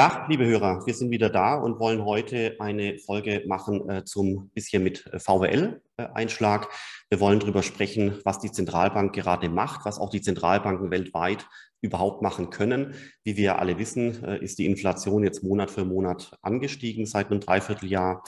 Ja, liebe Hörer, wir sind wieder da und wollen heute eine Folge machen äh, zum bisschen mit äh, VWL-Einschlag. Äh, wir wollen darüber sprechen, was die Zentralbank gerade macht, was auch die Zentralbanken weltweit überhaupt machen können. Wie wir alle wissen, äh, ist die Inflation jetzt Monat für Monat angestiegen seit einem Dreivierteljahr.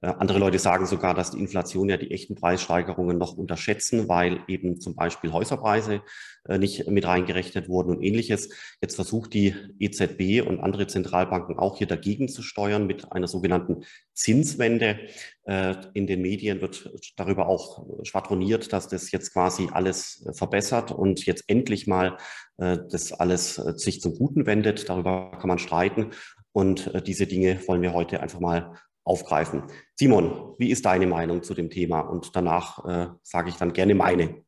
Äh, andere Leute sagen sogar, dass die Inflation ja die echten Preissteigerungen noch unterschätzen, weil eben zum Beispiel Häuserpreise äh, nicht mit reingerechnet wurden und ähnliches. Jetzt versucht die EZB und andere Zentralbanken auch hier dagegen zu steuern mit einer sogenannten Zinswende. Äh, in den Medien wird darüber auch schwadroniert, dass das jetzt quasi alles verbessert und jetzt endlich mal das alles sich zum Guten wendet. Darüber kann man streiten. Und diese Dinge wollen wir heute einfach mal aufgreifen. Simon, wie ist deine Meinung zu dem Thema? Und danach äh, sage ich dann gerne meine.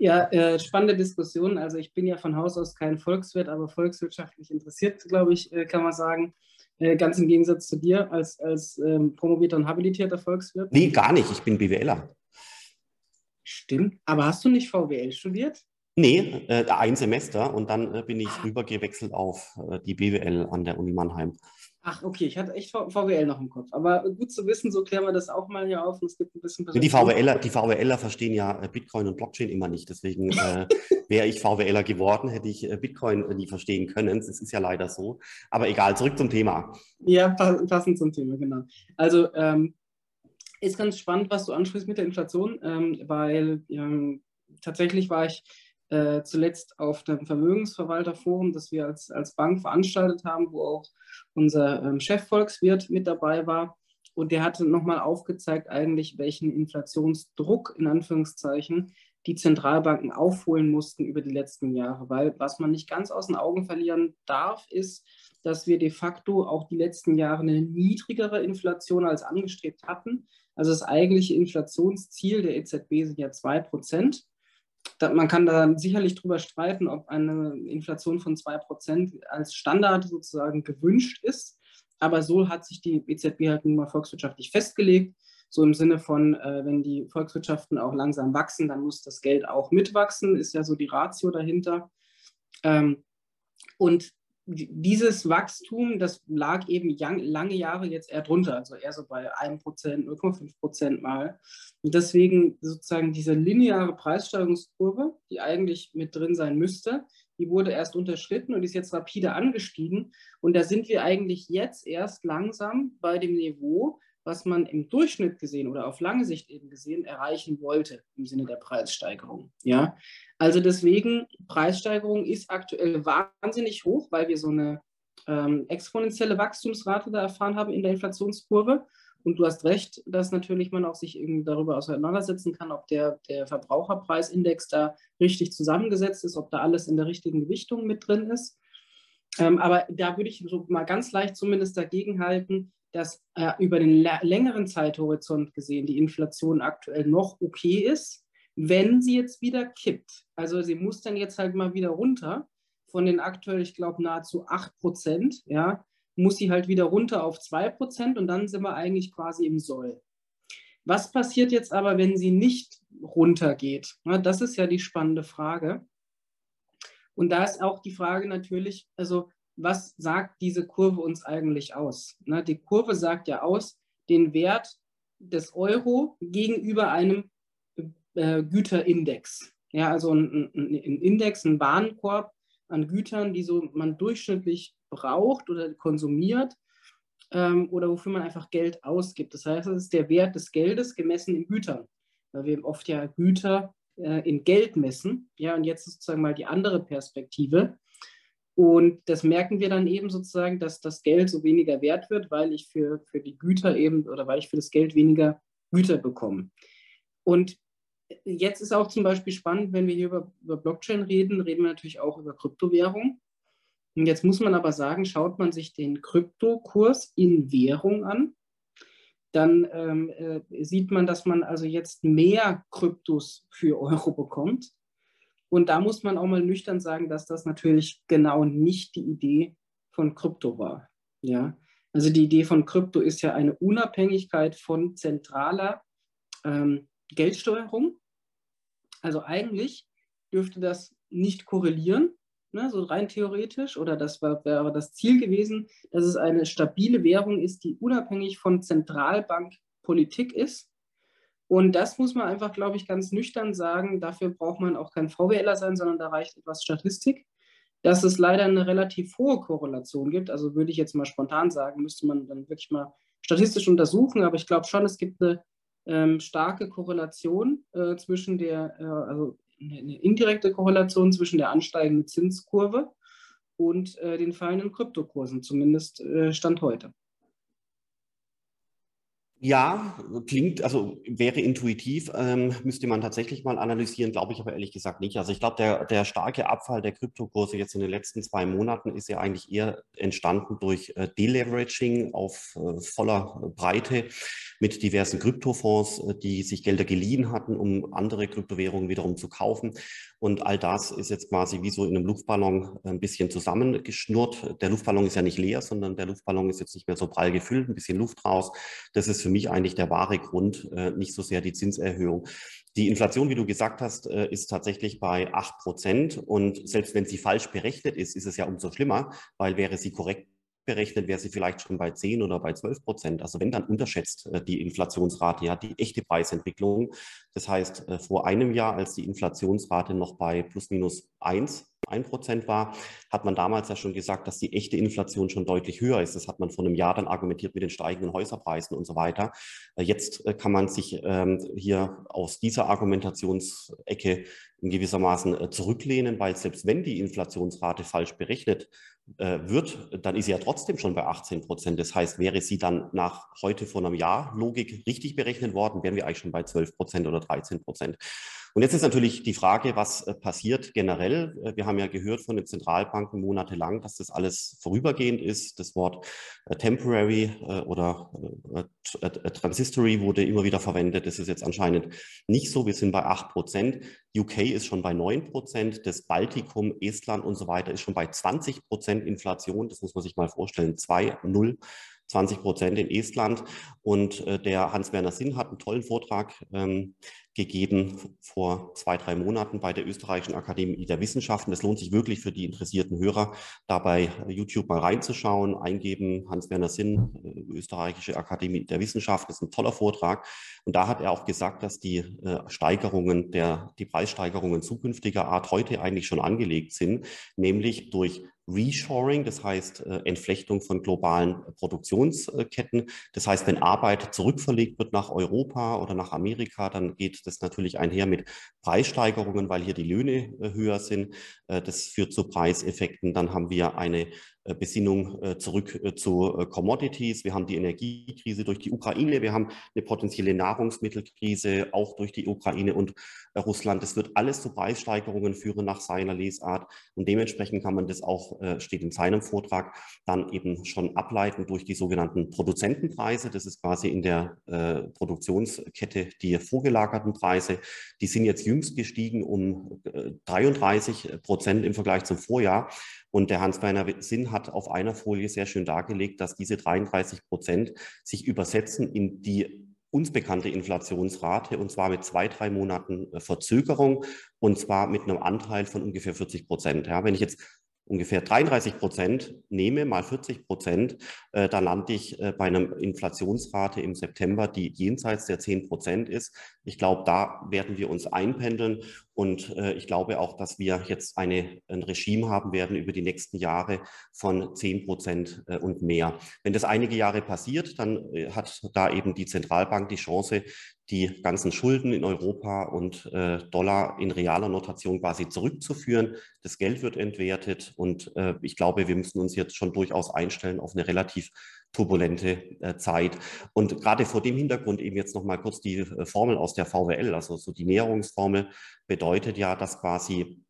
Ja, äh, spannende Diskussion. Also ich bin ja von Haus aus kein Volkswirt, aber volkswirtschaftlich interessiert, glaube ich, äh, kann man sagen. Äh, ganz im Gegensatz zu dir als, als ähm, promovierter und habilitierter Volkswirt. Nee, gar nicht. Ich bin BWLer. Stimmt. Aber hast du nicht VWL studiert? Nee, äh, ein Semester und dann äh, bin ich ah. rübergewechselt auf äh, die BWL an der Uni Mannheim. Ach, okay, ich hatte echt VWL noch im Kopf. Aber gut zu wissen, so klären wir das auch mal hier auf. Und es gibt ein bisschen die VWLer, die VWLer verstehen ja äh, Bitcoin und Blockchain immer nicht. Deswegen äh, wäre ich VWLer geworden, hätte ich äh, Bitcoin nie verstehen können. Das ist ja leider so. Aber egal, zurück zum Thema. Ja, passend zum Thema, genau. Also ähm, ist ganz spannend, was du ansprichst mit der Inflation, ähm, weil ähm, tatsächlich war ich äh, zuletzt auf dem Vermögensverwalterforum, das wir als, als Bank veranstaltet haben, wo auch unser ähm, Chefvolkswirt mit dabei war. Und der hatte nochmal aufgezeigt, eigentlich, welchen Inflationsdruck in Anführungszeichen die Zentralbanken aufholen mussten über die letzten Jahre. Weil was man nicht ganz aus den Augen verlieren darf, ist, dass wir de facto auch die letzten Jahre eine niedrigere Inflation als angestrebt hatten. Also das eigentliche Inflationsziel der EZB sind ja 2%. Man kann da sicherlich drüber streiten, ob eine Inflation von 2% als Standard sozusagen gewünscht ist. Aber so hat sich die EZB halt nun mal volkswirtschaftlich festgelegt. So im Sinne von, äh, wenn die Volkswirtschaften auch langsam wachsen, dann muss das Geld auch mitwachsen, ist ja so die Ratio dahinter. Ähm, und dieses Wachstum, das lag eben lange Jahre jetzt eher drunter, also eher so bei 1%, 0,5% mal. Und deswegen sozusagen diese lineare Preissteigerungskurve, die eigentlich mit drin sein müsste, die wurde erst unterschritten und ist jetzt rapide angestiegen. Und da sind wir eigentlich jetzt erst langsam bei dem Niveau, was man im Durchschnitt gesehen oder auf lange Sicht eben gesehen erreichen wollte im Sinne der Preissteigerung. Ja, also deswegen Preissteigerung ist aktuell wahnsinnig hoch, weil wir so eine ähm, exponentielle Wachstumsrate da erfahren haben in der Inflationskurve. Und du hast recht, dass natürlich man auch sich irgendwie darüber auseinandersetzen kann, ob der, der Verbraucherpreisindex da richtig zusammengesetzt ist, ob da alles in der richtigen Gewichtung mit drin ist. Ähm, aber da würde ich so mal ganz leicht zumindest dagegen halten, dass äh, über den längeren Zeithorizont gesehen die Inflation aktuell noch okay ist, wenn sie jetzt wieder kippt. Also sie muss dann jetzt halt mal wieder runter von den aktuell, ich glaube, nahezu 8 Prozent, ja, muss sie halt wieder runter auf 2 Prozent und dann sind wir eigentlich quasi im Soll. Was passiert jetzt aber, wenn sie nicht runtergeht? Ja, das ist ja die spannende Frage. Und da ist auch die Frage natürlich, also was sagt diese Kurve uns eigentlich aus? Na, die Kurve sagt ja aus den Wert des Euro gegenüber einem äh, Güterindex. Ja, also ein, ein, Index, ein Warenkorb an Gütern, die so man durchschnittlich braucht oder konsumiert ähm, oder wofür man einfach Geld ausgibt. Das heißt, es ist der Wert des Geldes gemessen in Gütern, weil wir oft ja Güter äh, in Geld messen. Ja, und jetzt ist sozusagen mal die andere Perspektive. Und das merken wir dann eben sozusagen, dass das Geld so weniger wert wird, weil ich für, für die Güter eben oder weil ich für das Geld weniger Güter bekomme. Und jetzt ist auch zum Beispiel spannend, wenn wir hier über, über Blockchain reden, reden wir natürlich auch über Kryptowährung. Und jetzt muss man aber sagen, schaut man sich den Kryptokurs in Währung an, dann ähm, äh, sieht man, dass man also jetzt mehr Kryptos für Euro bekommt. Und da muss man auch mal nüchtern sagen, dass das natürlich genau nicht die Idee von Krypto war. Ja? Also die Idee von Krypto ist ja eine Unabhängigkeit von zentraler ähm, Geldsteuerung. Also eigentlich dürfte das nicht korrelieren, ne, so rein theoretisch, oder das war, wäre das Ziel gewesen, dass es eine stabile Währung ist, die unabhängig von Zentralbankpolitik ist. Und das muss man einfach, glaube ich, ganz nüchtern sagen. Dafür braucht man auch kein VWLer sein, sondern da reicht etwas Statistik. Dass es leider eine relativ hohe Korrelation gibt, also würde ich jetzt mal spontan sagen, müsste man dann wirklich mal statistisch untersuchen, aber ich glaube schon, es gibt eine ähm, starke Korrelation äh, zwischen der, äh, also eine indirekte Korrelation zwischen der ansteigenden Zinskurve und äh, den fallenden Kryptokursen, zumindest äh, Stand heute. Ja, klingt, also wäre intuitiv, ähm, müsste man tatsächlich mal analysieren, glaube ich aber ehrlich gesagt nicht. Also ich glaube, der, der starke Abfall der Kryptokurse jetzt in den letzten zwei Monaten ist ja eigentlich eher entstanden durch äh, Deleveraging auf äh, voller Breite mit diversen Kryptofonds, äh, die sich Gelder geliehen hatten, um andere Kryptowährungen wiederum zu kaufen. Und all das ist jetzt quasi wie so in einem Luftballon ein bisschen zusammengeschnurrt. Der Luftballon ist ja nicht leer, sondern der Luftballon ist jetzt nicht mehr so prall gefüllt, ein bisschen Luft raus. Das ist für mich eigentlich der wahre Grund, äh, nicht so sehr die Zinserhöhung. Die Inflation, wie du gesagt hast, äh, ist tatsächlich bei 8 Prozent. Und selbst wenn sie falsch berechnet ist, ist es ja umso schlimmer, weil wäre sie korrekt berechnet, wäre sie vielleicht schon bei 10 oder bei 12 Prozent. Also wenn dann unterschätzt äh, die Inflationsrate ja die echte Preisentwicklung. Das heißt, äh, vor einem Jahr, als die Inflationsrate noch bei plus minus 1 1 Prozent war, hat man damals ja schon gesagt, dass die echte Inflation schon deutlich höher ist. Das hat man vor einem Jahr dann argumentiert mit den steigenden Häuserpreisen und so weiter. Äh, jetzt kann man sich ähm, hier aus dieser Argumentationsecke in gewissermaßen zurücklehnen, weil selbst wenn die Inflationsrate falsch berechnet äh, wird, dann ist sie ja trotzdem schon bei 18 Prozent. Das heißt, wäre sie dann nach heute vor einem Jahr Logik richtig berechnet worden, wären wir eigentlich schon bei 12 Prozent oder 13 Prozent. Und jetzt ist natürlich die Frage, was äh, passiert generell. Äh, wir haben ja gehört von den Zentralbanken monatelang, dass das alles vorübergehend ist. Das Wort temporary oder transitory wurde immer wieder verwendet. Das ist jetzt anscheinend nicht so. Wir sind bei 8 Prozent. UK ist schon bei 9 Prozent. Das Baltikum, Estland und so weiter ist schon bei 20 Prozent Inflation. Das muss man sich mal vorstellen. 2, 0. 20 Prozent in Estland. Und äh, der Hans-Werner Sinn hat einen tollen Vortrag ähm, gegeben vor zwei, drei Monaten bei der Österreichischen Akademie der Wissenschaften. Es lohnt sich wirklich für die interessierten Hörer, da bei YouTube mal reinzuschauen, eingeben, Hans-Werner Sinn, äh, Österreichische Akademie der Wissenschaften, das ist ein toller Vortrag. Und da hat er auch gesagt, dass die äh, Steigerungen der, die Preissteigerungen zukünftiger Art heute eigentlich schon angelegt sind, nämlich durch Reshoring, das heißt äh, Entflechtung von globalen Produktionsketten. Das heißt, wenn Arbeit zurückverlegt wird nach Europa oder nach Amerika, dann geht das natürlich einher mit Preissteigerungen, weil hier die Löhne äh, höher sind. Äh, das führt zu Preiseffekten. Dann haben wir eine äh, Besinnung äh, zurück äh, zu Commodities. Wir haben die Energiekrise durch die Ukraine. Wir haben eine potenzielle Nahrungsmittelkrise auch durch die Ukraine und Russland. Das wird alles zu Preissteigerungen führen nach seiner Lesart. Und dementsprechend kann man das auch, steht in seinem Vortrag, dann eben schon ableiten durch die sogenannten Produzentenpreise. Das ist quasi in der Produktionskette die vorgelagerten Preise. Die sind jetzt jüngst gestiegen um 33 Prozent im Vergleich zum Vorjahr. Und der Hans-Werner Sinn hat auf einer Folie sehr schön dargelegt, dass diese 33 Prozent sich übersetzen in die uns bekannte Inflationsrate und zwar mit zwei, drei Monaten äh, Verzögerung und zwar mit einem Anteil von ungefähr 40 Prozent. Ja, wenn ich jetzt ungefähr 33 Prozent nehme, mal 40 Prozent, äh, dann lande ich äh, bei einer Inflationsrate im September, die jenseits der 10 Prozent ist. Ich glaube, da werden wir uns einpendeln und äh, ich glaube auch, dass wir jetzt eine, ein Regime haben werden über die nächsten Jahre von 10 Prozent äh, und mehr. Wenn das einige Jahre passiert, dann äh, hat da eben die Zentralbank die Chance, die ganzen Schulden in Europa und Dollar in realer Notation quasi zurückzuführen. Das Geld wird entwertet und ich glaube, wir müssen uns jetzt schon durchaus einstellen auf eine relativ turbulente äh, Zeit. Und gerade vor dem Hintergrund eben jetzt nochmal kurz die äh, Formel aus der VWL, also so die Näherungsformel bedeutet ja, dass quasi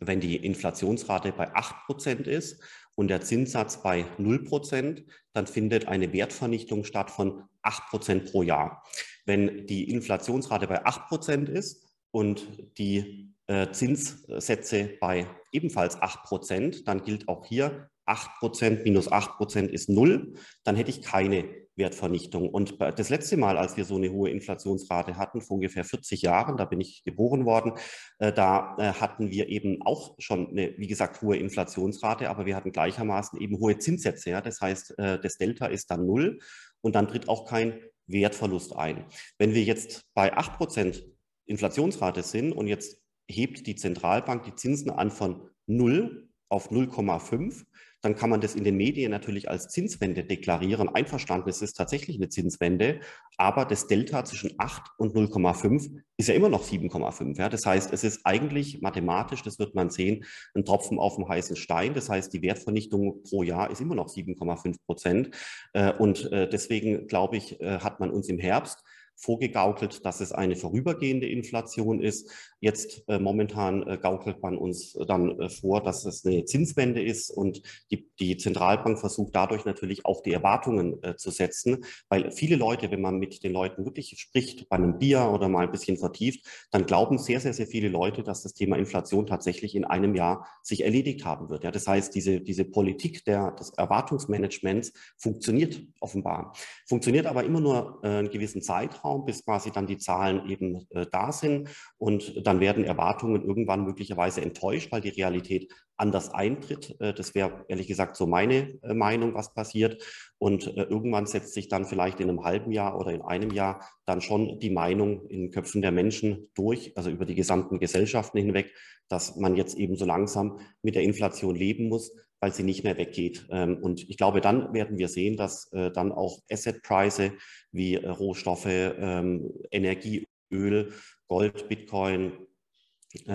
wenn die Inflationsrate bei 8% ist und der Zinssatz bei 0%, dann findet eine Wertvernichtung statt von 8% pro Jahr. Wenn die Inflationsrate bei 8% ist und die äh, Zinssätze bei ebenfalls 8%, dann gilt auch hier 8%, minus 8% ist null, dann hätte ich keine Wertvernichtung. Und das letzte Mal, als wir so eine hohe Inflationsrate hatten, vor ungefähr 40 Jahren, da bin ich geboren worden, äh, da äh, hatten wir eben auch schon eine, wie gesagt, hohe Inflationsrate, aber wir hatten gleichermaßen eben hohe Zinssätze. Das heißt, äh, das Delta ist dann null und dann tritt auch kein Wertverlust ein. Wenn wir jetzt bei 8% Inflationsrate sind und jetzt hebt die Zentralbank die Zinsen an von 0 auf 0,5, dann kann man das in den Medien natürlich als Zinswende deklarieren. Einverstanden, es ist tatsächlich eine Zinswende, aber das Delta zwischen 8 und 0,5 ist ja immer noch 7,5. Ja? Das heißt, es ist eigentlich mathematisch, das wird man sehen, ein Tropfen auf dem heißen Stein. Das heißt, die Wertvernichtung pro Jahr ist immer noch 7,5 Prozent. Äh, und äh, deswegen, glaube ich, äh, hat man uns im Herbst vorgegaukelt, dass es eine vorübergehende Inflation ist. Jetzt äh, momentan äh, gaukelt man uns dann äh, vor, dass es eine Zinswende ist und die, die Zentralbank versucht dadurch natürlich auch die Erwartungen äh, zu setzen, weil viele Leute, wenn man mit den Leuten wirklich spricht, bei einem Bier oder mal ein bisschen vertieft, dann glauben sehr, sehr, sehr viele Leute, dass das Thema Inflation tatsächlich in einem Jahr sich erledigt haben wird. Ja, das heißt, diese, diese Politik der, des Erwartungsmanagements funktioniert offenbar, funktioniert aber immer nur äh, einen gewissen Zeitraum Zeitraum, bis quasi dann die Zahlen eben äh, da sind. Und dann werden Erwartungen irgendwann möglicherweise enttäuscht, weil die Realität anders eintritt. Äh, das wäre ehrlich gesagt so meine äh, Meinung, was passiert. Und äh, irgendwann setzt sich dann vielleicht in einem halben Jahr oder in einem Jahr dann schon die Meinung in den Köpfen der Menschen durch, also über die gesamten Gesellschaften hinweg, dass man jetzt eben so langsam mit der Inflation leben muss, weil sie nicht mehr weggeht. Ähm, und ich glaube, dann werden wir sehen, dass dann auch Assetpreise wie Rohstoffe, ähm, Energie, Öl, Gold, Bitcoin, äh,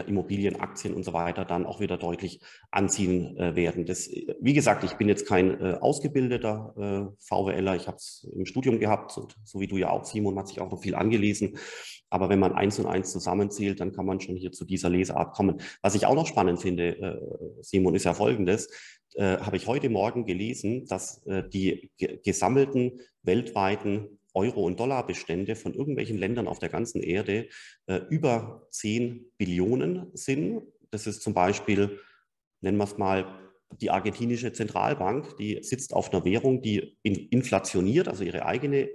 Immobilien, Aktien und so weiter dann auch wieder deutlich anziehen äh, werden. Das, wie gesagt, ich bin jetzt kein äh, ausgebildeter äh, VWLer, ich habe es im Studium gehabt, und, so wie du ja auch, Simon, hat sich auch noch viel angelesen. Aber wenn man eins und eins zusammenzählt, dann kann man schon hier zu dieser Lesart kommen. Was ich auch noch spannend finde, äh, Simon, ist ja folgendes. Äh, habe ich heute Morgen gelesen, dass die gesammelten weltweiten Euro- und Dollarbestände von irgendwelchen Ländern auf der ganzen Erde äh, über 10 Billionen sind. Das ist zum Beispiel, nennen wir es mal, die argentinische Zentralbank, die sitzt auf einer Währung, die inflationiert, also ihre eigene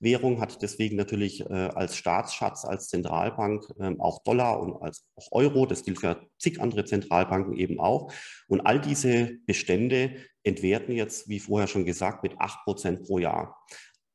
Währung, hat deswegen natürlich äh, als Staatsschatz, als Zentralbank äh, auch Dollar und als auch Euro. Das gilt für zig andere Zentralbanken eben auch. Und all diese Bestände entwerten jetzt, wie vorher schon gesagt, mit 8 Prozent pro Jahr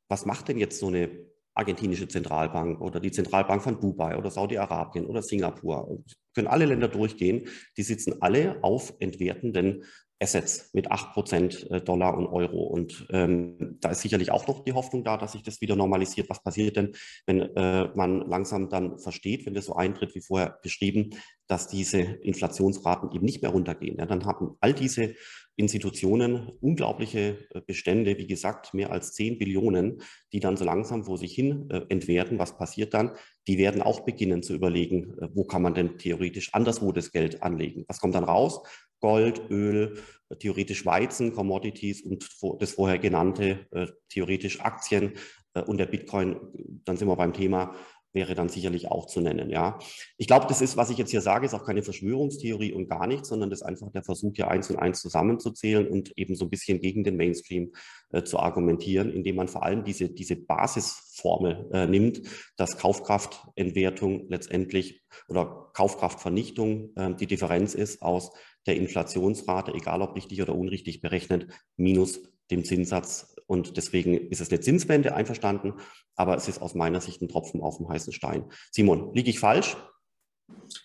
was macht denn jetzt so eine argentinische Zentralbank oder die Zentralbank von Dubai oder Saudi-Arabien oder Singapur? können alle Länder durchgehen. Die sitzen alle auf entwertenden Assets mit 8% äh, Dollar und Euro. Und ähm, da ist sicherlich auch noch die Hoffnung da, dass sich das wieder normalisiert. Was passiert denn, wenn äh, man langsam dann versteht, wenn das so eintritt, wie vorher beschrieben, dass diese Inflationsraten eben nicht mehr runtergehen? Ja, dann haben all diese Institutionen unglaubliche äh, Bestände, wie gesagt, mehr als 10 Billionen, die dann so langsam vor sich hin äh, entwerten. Was passiert dann? Die werden auch beginnen zu überlegen, äh, wo kann man denn theoretisch anderswo das Geld anlegen? Was kommt dann raus? Gold, Öl, theoretisch Weizen, Commodities und das vorher genannte, theoretisch Aktien und der Bitcoin. Dann sind wir beim Thema wäre dann sicherlich auch zu nennen. Ja, ich glaube, das ist, was ich jetzt hier sage, ist auch keine Verschwörungstheorie und gar nichts, sondern das ist einfach der Versuch, hier eins und eins zusammenzuzählen und eben so ein bisschen gegen den Mainstream äh, zu argumentieren, indem man vor allem diese, diese Basisformel äh, nimmt, dass Kaufkraftentwertung letztendlich oder Kaufkraftvernichtung äh, die Differenz ist aus der Inflationsrate, egal ob richtig oder unrichtig berechnet, minus dem Zinssatz. Und deswegen ist es eine Zinswende einverstanden, aber es ist aus meiner Sicht ein Tropfen auf dem heißen Stein. Simon, liege ich falsch?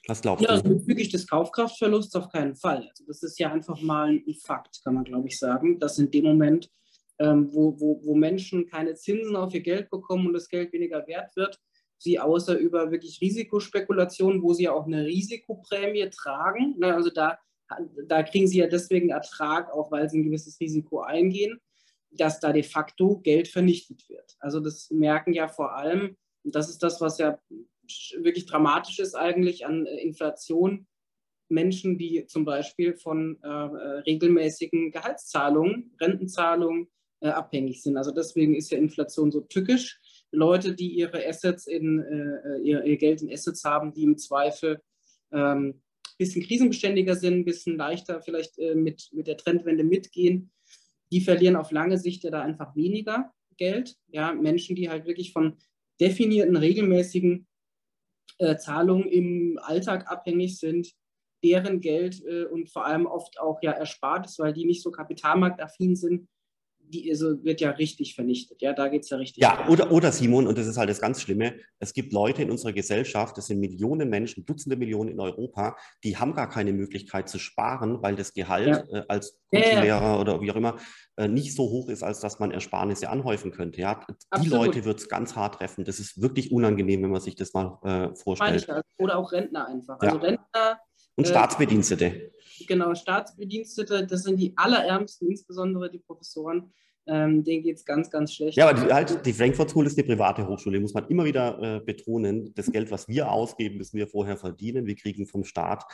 Was glaubst ja, du? Ja, also bezüglich des Kaufkraftverlusts auf keinen Fall. Also das ist ja einfach mal ein Fakt, kann man glaube ich sagen, dass in dem Moment, ähm, wo, wo, wo Menschen keine Zinsen auf ihr Geld bekommen und das Geld weniger wert wird, sie außer über wirklich Risikospekulationen, wo sie ja auch eine Risikoprämie tragen, ne, also da, da kriegen sie ja deswegen Ertrag, auch weil sie ein gewisses Risiko eingehen, dass da de facto Geld vernichtet wird. Also das merken ja vor allem, und das ist das, was ja wirklich dramatisch ist eigentlich an äh, Inflation, Menschen, die zum Beispiel von äh, äh, regelmäßigen Gehaltszahlungen, Rentenzahlungen äh, abhängig sind. Also deswegen ist ja Inflation so tückisch. Leute, die ihre Assets in, äh, ihr, ihr, Geld in Assets haben, die im Zweifel ähm, bisschen krisenbeständiger sind, ein bisschen leichter vielleicht äh, mit, mit der Trendwende mitgehen, die verlieren auf lange Sicht ja da einfach weniger Geld. Ja, Menschen, die halt wirklich von definierten, regelmäßigen äh, Zahlungen im Alltag abhängig sind, deren Geld äh, und vor allem oft auch ja erspart ist, weil die nicht so kapitalmarktaffin sind, die also wird ja richtig vernichtet. Ja, da geht es ja richtig. Ja, oder, oder Simon, und das ist halt das ganz Schlimme, es gibt Leute in unserer Gesellschaft, das sind Millionen Menschen, Dutzende Millionen in Europa, die haben gar keine Möglichkeit zu sparen, weil das Gehalt ja. äh, als ja, ja. oder wie auch immer äh, nicht so hoch ist, als dass man Ersparnisse anhäufen könnte. Ja, die Absolut. Leute wird es ganz hart treffen. Das ist wirklich unangenehm, wenn man sich das mal äh, vorstellt. Oder auch Rentner einfach. Also Rentner. Und äh, Staatsbedienstete. Genau, Staatsbedienstete, das sind die allerärmsten, insbesondere die Professoren ähm, denen geht es ganz, ganz schlecht. Ja, aber die, halt, die Frankfurt School ist eine private Hochschule, muss man immer wieder äh, betonen. Das Geld, was wir ausgeben, müssen wir vorher verdienen. Wir kriegen vom Staat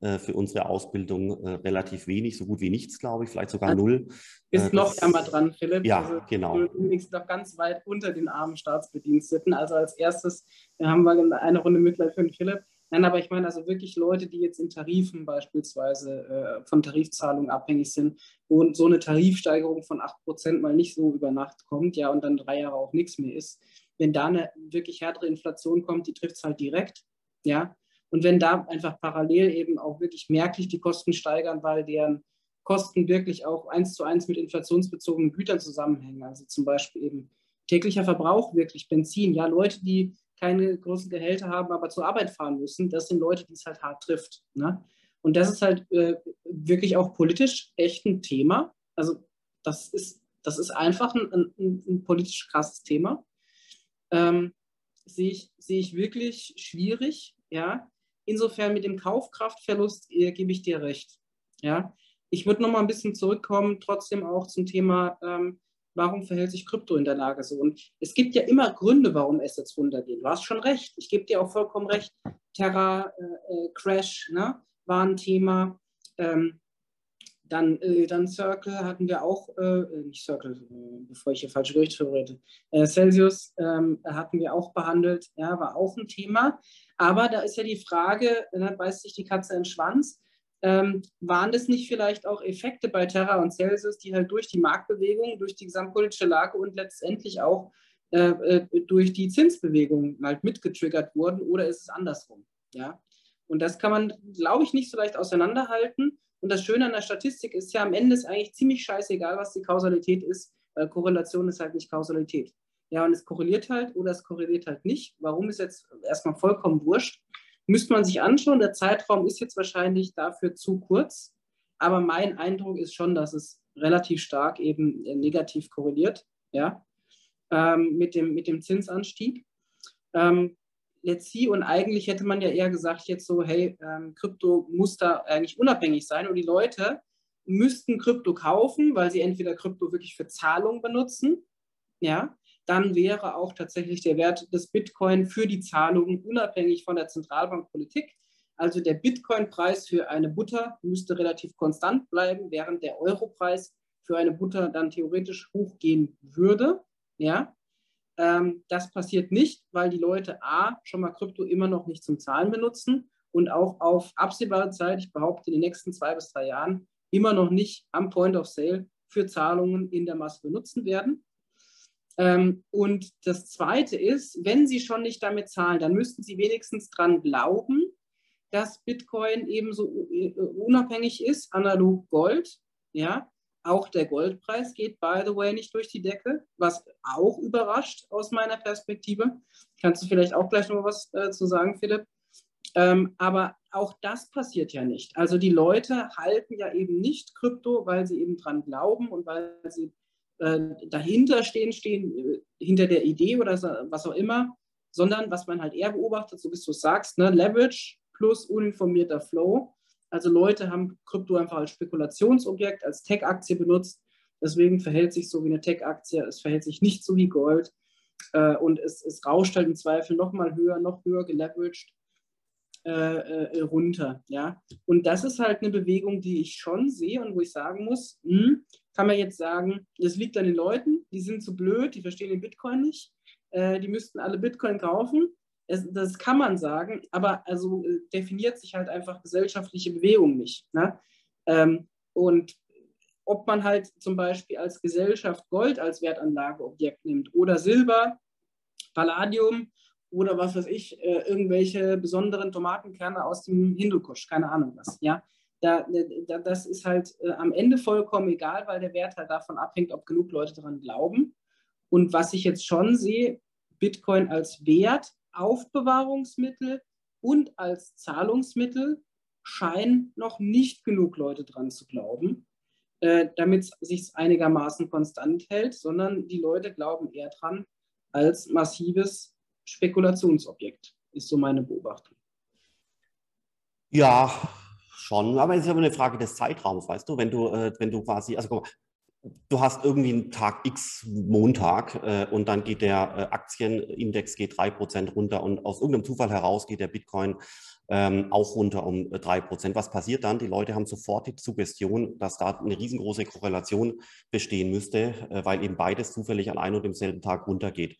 äh, für unsere Ausbildung äh, relativ wenig, so gut wie nichts, glaube ich, vielleicht sogar null. Ist äh, noch ärmer dran, Philipp. Ja, also, genau. Du liegst noch ganz weit unter den armen Staatsbediensteten. Also als erstes haben wir eine Runde Mitleid für den Philipp. Nein, aber ich meine also wirklich Leute, die jetzt in Tarifen beispielsweise äh, von Tarifzahlungen abhängig sind und so eine Tarifsteigerung von 8% mal nicht so über Nacht kommt, ja, und dann drei Jahre auch nichts mehr ist. Wenn da eine wirklich härtere Inflation kommt, die trifft es halt direkt, ja. Und wenn da einfach parallel eben auch wirklich merklich die Kosten steigern, weil deren Kosten wirklich auch eins zu eins mit inflationsbezogenen Gütern zusammenhängen, also zum Beispiel eben täglicher Verbrauch, wirklich Benzin, ja, Leute, die keine großen Gehälter haben, aber zur Arbeit fahren müssen, das sind Leute, die es halt hart trifft. Ne? Und das ist halt äh, wirklich auch politisch echt ein Thema. Also das ist, das ist einfach ein, ein, ein politisch krasses Thema. Ähm, sehe ich, sehe ich wirklich schwierig. Ja? Insofern mit dem Kaufkraftverlust äh, gebe ich dir recht. Ja? Ich würde noch mal ein bisschen zurückkommen, trotzdem auch zum Thema ähm, warum verhält sich Krypto in der Lage so? Und es gibt ja immer Gründe, warum Assets runtergehen. Du hast schon recht. Ich gebe dir auch vollkommen recht. Terra, äh, äh, Crash ne, war ein Thema. Ähm, dann, äh, dann Circle hatten wir auch, äh, äh nicht Circle, äh, bevor ich hier falsche Gerüchte verrate, Celsius ähm, hatten wir auch behandelt, ja, war auch ein Thema. Aber da ist ja die Frage, dann beißt sich die Katze in den Schwanz ähm, waren das nicht vielleicht auch Effekte bei Terra und Celsius, die halt durch die Marktbewegung, durch die gesamtpolitische Lage und letztendlich auch äh, äh, durch die Zinsbewegung halt mitgetriggert wurden oder ist es andersrum? Ja? Und das kann man, glaube ich, nicht so leicht auseinanderhalten. Und das Schöne an der Statistik ist ja, am Ende ist eigentlich ziemlich scheißegal, was die Kausalität ist, weil Korrelation ist halt nicht Kausalität. Ja, und es korreliert halt oder es korreliert halt nicht. Warum ist jetzt erstmal vollkommen wurscht. Müsste man sich anschauen, der Zeitraum ist jetzt wahrscheinlich dafür zu kurz, aber mein Eindruck ist schon, dass es relativ stark eben äh, negativ korreliert, ja, ähm, mit, dem, mit dem Zinsanstieg. Ähm, let's see, und eigentlich hätte man ja eher gesagt, jetzt so, hey, ähm, Krypto muss da eigentlich unabhängig sein. Und die Leute müssten Krypto kaufen, weil sie entweder Krypto wirklich für Zahlung benutzen, ja, dann wäre auch tatsächlich der Wert des Bitcoin für die Zahlungen unabhängig von der Zentralbankpolitik. Also der Bitcoin-Preis für eine Butter müsste relativ konstant bleiben, während der Euro-Preis für eine Butter dann theoretisch hochgehen würde. Ja, ähm, das passiert nicht, weil die Leute A schon mal Krypto immer noch nicht zum Zahlen benutzen und auch auf absehbare Zeit, ich behaupte in den nächsten zwei bis drei Jahren, immer noch nicht am Point of Sale für Zahlungen in der Masse benutzen werden. Ähm, und das Zweite ist, wenn Sie schon nicht damit zahlen, dann müssten Sie wenigstens daran glauben, dass Bitcoin ebenso äh, unabhängig ist, analog Gold. Ja, auch der Goldpreis geht, by the way, nicht durch die Decke, was auch überrascht aus meiner Perspektive. Kannst du vielleicht auch gleich noch was äh, zu sagen, Philipp? Ähm, aber auch das passiert ja nicht. Also die Leute halten ja eben nicht Krypto, weil sie eben dran glauben und weil sie dahinter stehen, stehen, äh, hinter der Idee oder was auch immer, sondern was man halt eher beobachtet, so wie du sagst, ne, Leverage plus uninformierter Flow. Also Leute haben Krypto einfach als Spekulationsobjekt, als Tech-Aktie benutzt. Deswegen verhält sich so wie eine Tech-Aktie, es verhält sich nicht so wie Gold. Äh, und es, es rauscht halt im Zweifel noch mal höher, noch höher geleveraged äh, äh, runter. Ja? Und das ist halt eine Bewegung, die ich schon sehe und wo ich sagen muss, mh, hm, kann man jetzt sagen, das liegt an den Leuten, die sind zu blöd, die verstehen den Bitcoin nicht, äh, die müssten alle Bitcoin kaufen. es, das kann man sagen, aber also äh, definiert sich halt einfach gesellschaftliche Bewegung nicht. Ne? Ähm, und ob man halt zum Beispiel als Gesellschaft Gold als Wertanlageobjekt nimmt oder Silber, Palladium oder was weiß ich, äh, irgendwelche besonderen Tomatenkerne aus dem Hindukusch, keine Ahnung was. Ja, da, da, das ist halt äh, am Ende vollkommen egal, weil der Wert halt davon abhängt, ob genug Leute daran glauben. Und was ich jetzt schon sehe, Bitcoin als Wert, Aufbewahrungsmittel und als Zahlungsmittel scheinen noch nicht genug Leute dran zu glauben, äh, damit es sich einigermaßen konstant hält, sondern die Leute glauben eher dran als massives Spekulationsobjekt, ist so meine Beobachtung. Ja, schon, aber es ist aber eine Frage des Zeitraums, weißt du, wenn du, äh, wenn du quasi, also guck mal, du hast irgendwie einen Tag X Montag äh, und dann geht der äh, Aktienindex geht drei Prozent runter und aus irgendeinem Zufall heraus geht der Bitcoin ähm, auch runter um äh, drei Prozent. Was passiert dann? Die Leute haben sofort die Suggestion, dass da eine riesengroße Korrelation bestehen müsste, äh, weil eben beides zufällig an einem und demselben Tag runtergeht.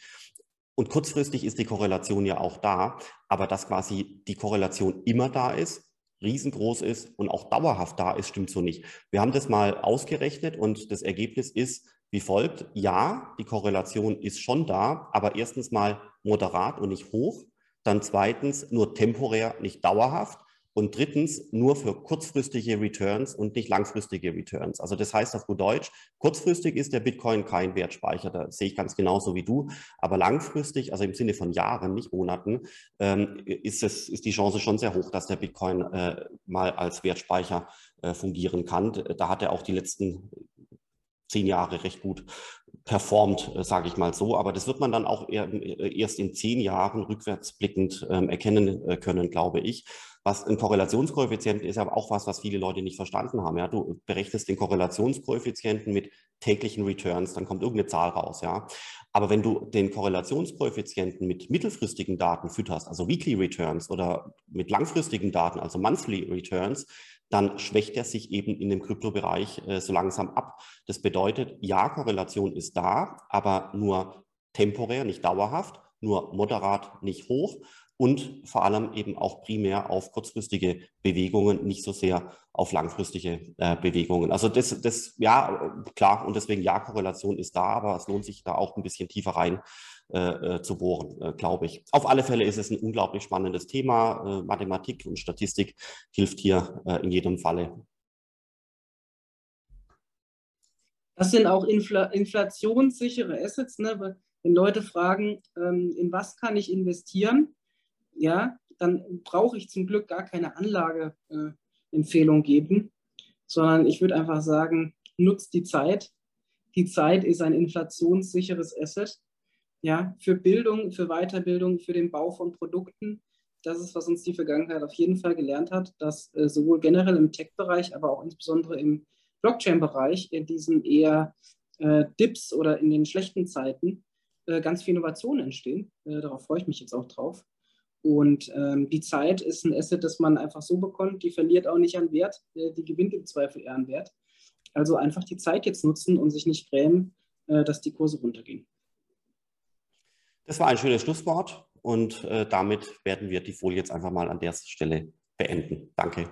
Und kurzfristig ist die Korrelation ja auch da, aber dass quasi die Korrelation immer da ist, riesengroß ist und auch dauerhaft da ist, stimmt so nicht. Wir haben das mal ausgerechnet und das Ergebnis ist wie folgt. Ja, die Korrelation ist schon da, aber erstens mal moderat und nicht hoch. Dann zweitens nur temporär, nicht dauerhaft. Und drittens nur für kurzfristige Returns und nicht langfristige Returns. Also das heißt auf gut Deutsch, kurzfristig ist der Bitcoin kein Wertspeicher, da sehe ich ganz genauso wie du. Aber langfristig, also im Sinne von Jahren, nicht Monaten, ähm, ist, es, ist die Chance schon sehr hoch, dass der Bitcoin äh, mal als Wertspeicher äh, fungieren kann. Da hat er auch die letzten zehn Jahre recht gut performt, äh, sage ich mal so. Aber das wird man dann auch erst in zehn Jahren rückwärtsblickend ähm, erkennen können, glaube ich. Was ein Korrelationskoeffizient ist aber auch was, was viele Leute nicht verstanden haben. Ja, du berechnest den Korrelationskoeffizienten mit täglichen Returns, dann kommt irgendeine Zahl raus. Ja, aber wenn du den Korrelationskoeffizienten mit mittelfristigen Daten fütterst, also Weekly Returns oder mit langfristigen Daten, also Monthly Returns, dann schwächt er sich eben in dem Kryptobereich äh, so langsam ab. Das bedeutet, ja, Korrelation ist da, aber nur temporär, nicht dauerhaft, nur moderat, nicht hoch und vor allem eben auch primär auf kurzfristige Bewegungen, nicht so sehr auf langfristige äh, Bewegungen. Also das, das, ja, klar, und deswegen ja, Korrelation ist da, aber es lohnt sich da auch ein bisschen tiefer rein äh, äh zu bohren, äh, glaube ich. Auf alle Fälle ist es ein unglaublich spannendes Thema. Äh, Mathematik und Statistik hilft hier äh, in jedem Falle. Das sind auch infl inflationssichere Assets. Ne? Wenn Leute fragen, ähm, in was kann ich investieren, ja, dann brauche ich zum Glück gar keine Anlageempfehlung äh, geben, sondern ich würde einfach sagen, nutzt die Zeit. Die Zeit ist ein inflationssicheres Asset. Ja, für Bildung, für Weiterbildung, für den Bau von Produkten. Das ist, was uns die Vergangenheit auf jeden Fall gelernt hat, dass äh, sowohl generell im Tech-Bereich, aber auch insbesondere im Blockchain-Bereich in diesen eher äh, Dips oder in den schlechten Zeiten äh, ganz viel Innovationen entstehen. Äh, darauf freue ich mich jetzt auch drauf. Und ähm, die Zeit ist ein Asset, das man einfach so bekommt. Die verliert auch nicht an Wert, äh, die gewinnt im Zweifel eher an Wert. Also einfach die Zeit jetzt nutzen und sich nicht grämen, äh, dass die Kurse runtergehen. Das war ein schönes Schlusswort und äh, damit werden wir die Folie jetzt einfach mal an der Stelle beenden. Danke.